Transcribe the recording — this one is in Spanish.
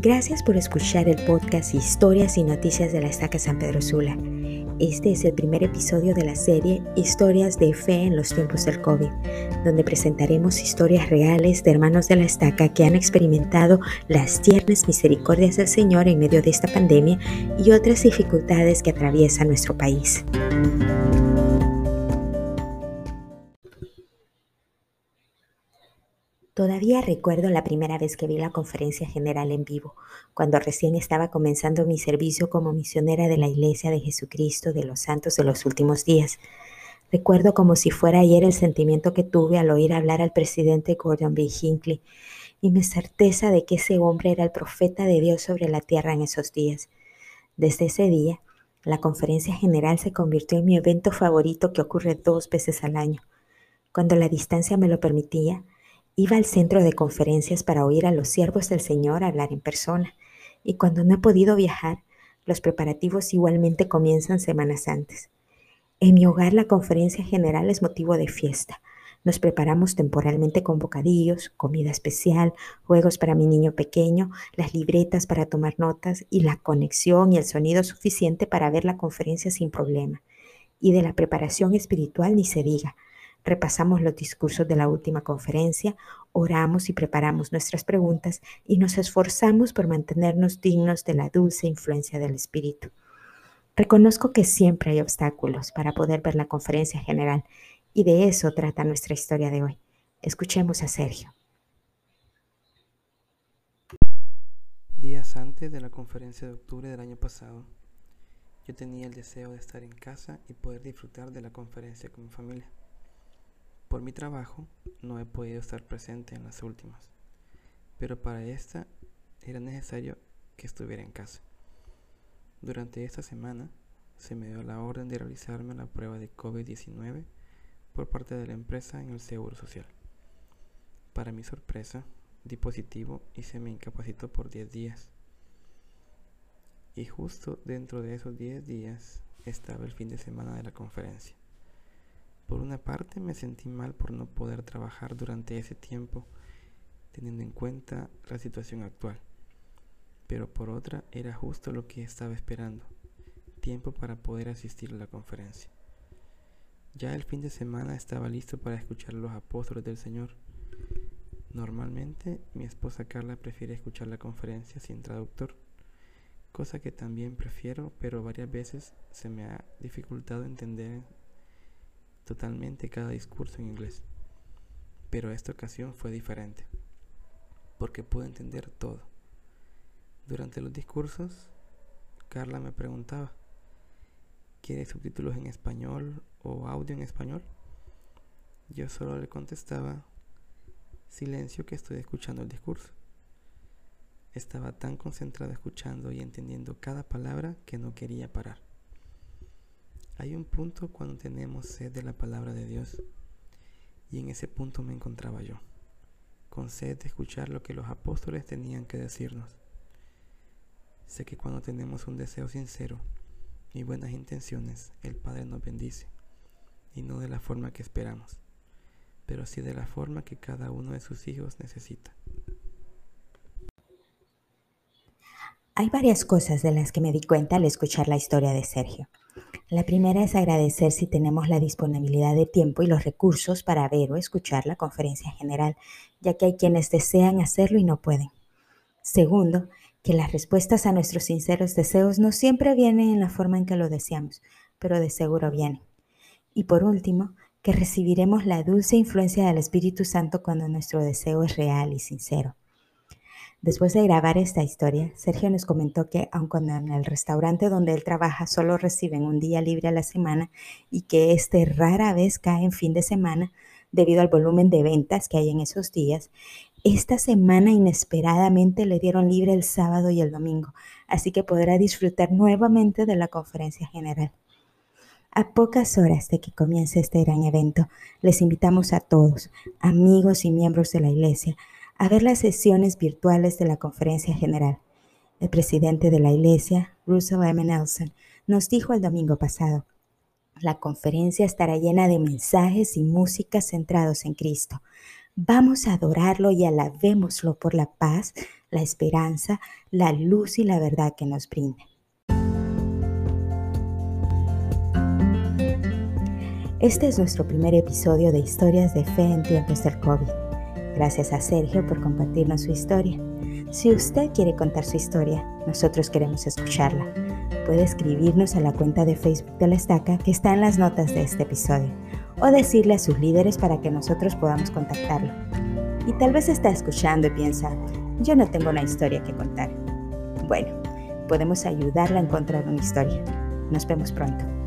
Gracias por escuchar el podcast Historias y Noticias de la Estaca San Pedro Sula. Este es el primer episodio de la serie Historias de Fe en los tiempos del COVID, donde presentaremos historias reales de hermanos de la estaca que han experimentado las tiernas misericordias del Señor en medio de esta pandemia y otras dificultades que atraviesa nuestro país. Todavía recuerdo la primera vez que vi la conferencia general en vivo, cuando recién estaba comenzando mi servicio como misionera de la Iglesia de Jesucristo de los Santos de los Últimos Días. Recuerdo como si fuera ayer el sentimiento que tuve al oír hablar al presidente Gordon B. Hinckley y mi certeza de que ese hombre era el profeta de Dios sobre la tierra en esos días. Desde ese día, la conferencia general se convirtió en mi evento favorito que ocurre dos veces al año. Cuando la distancia me lo permitía, Iba al centro de conferencias para oír a los siervos del Señor hablar en persona, y cuando no he podido viajar, los preparativos igualmente comienzan semanas antes. En mi hogar la conferencia general es motivo de fiesta. Nos preparamos temporalmente con bocadillos, comida especial, juegos para mi niño pequeño, las libretas para tomar notas y la conexión y el sonido suficiente para ver la conferencia sin problema. Y de la preparación espiritual ni se diga repasamos los discursos de la última conferencia, oramos y preparamos nuestras preguntas y nos esforzamos por mantenernos dignos de la dulce influencia del Espíritu. Reconozco que siempre hay obstáculos para poder ver la conferencia general y de eso trata nuestra historia de hoy. Escuchemos a Sergio. Días antes de la conferencia de octubre del año pasado, yo tenía el deseo de estar en casa y poder disfrutar de la conferencia con mi familia. Por mi trabajo no he podido estar presente en las últimas, pero para esta era necesario que estuviera en casa. Durante esta semana se me dio la orden de realizarme la prueba de COVID-19 por parte de la empresa en el Seguro Social. Para mi sorpresa, di positivo y se me incapacitó por 10 días. Y justo dentro de esos 10 días estaba el fin de semana de la conferencia. Por una parte me sentí mal por no poder trabajar durante ese tiempo, teniendo en cuenta la situación actual. Pero por otra era justo lo que estaba esperando, tiempo para poder asistir a la conferencia. Ya el fin de semana estaba listo para escuchar los apóstoles del Señor. Normalmente mi esposa Carla prefiere escuchar la conferencia sin traductor, cosa que también prefiero, pero varias veces se me ha dificultado entender totalmente cada discurso en inglés. Pero esta ocasión fue diferente, porque pude entender todo. Durante los discursos, Carla me preguntaba, ¿quieres subtítulos en español o audio en español? Yo solo le contestaba, silencio que estoy escuchando el discurso. Estaba tan concentrada escuchando y entendiendo cada palabra que no quería parar. Hay un punto cuando tenemos sed de la palabra de Dios y en ese punto me encontraba yo, con sed de escuchar lo que los apóstoles tenían que decirnos. Sé que cuando tenemos un deseo sincero y buenas intenciones, el Padre nos bendice, y no de la forma que esperamos, pero sí de la forma que cada uno de sus hijos necesita. Hay varias cosas de las que me di cuenta al escuchar la historia de Sergio. La primera es agradecer si tenemos la disponibilidad de tiempo y los recursos para ver o escuchar la conferencia general, ya que hay quienes desean hacerlo y no pueden. Segundo, que las respuestas a nuestros sinceros deseos no siempre vienen en la forma en que lo deseamos, pero de seguro vienen. Y por último, que recibiremos la dulce influencia del Espíritu Santo cuando nuestro deseo es real y sincero. Después de grabar esta historia, Sergio nos comentó que aunque en el restaurante donde él trabaja solo reciben un día libre a la semana y que este rara vez cae en fin de semana debido al volumen de ventas que hay en esos días, esta semana inesperadamente le dieron libre el sábado y el domingo, así que podrá disfrutar nuevamente de la conferencia general. A pocas horas de que comience este gran evento, les invitamos a todos, amigos y miembros de la Iglesia, a ver las sesiones virtuales de la conferencia general. El presidente de la iglesia, Russell M. Nelson, nos dijo el domingo pasado, la conferencia estará llena de mensajes y música centrados en Cristo. Vamos a adorarlo y alabémoslo por la paz, la esperanza, la luz y la verdad que nos brinda. Este es nuestro primer episodio de Historias de Fe en tiempos del COVID. Gracias a Sergio por compartirnos su historia. Si usted quiere contar su historia, nosotros queremos escucharla. Puede escribirnos a la cuenta de Facebook de la Estaca que está en las notas de este episodio o decirle a sus líderes para que nosotros podamos contactarlo. Y tal vez está escuchando y piensa, yo no tengo una historia que contar. Bueno, podemos ayudarla a encontrar una historia. Nos vemos pronto.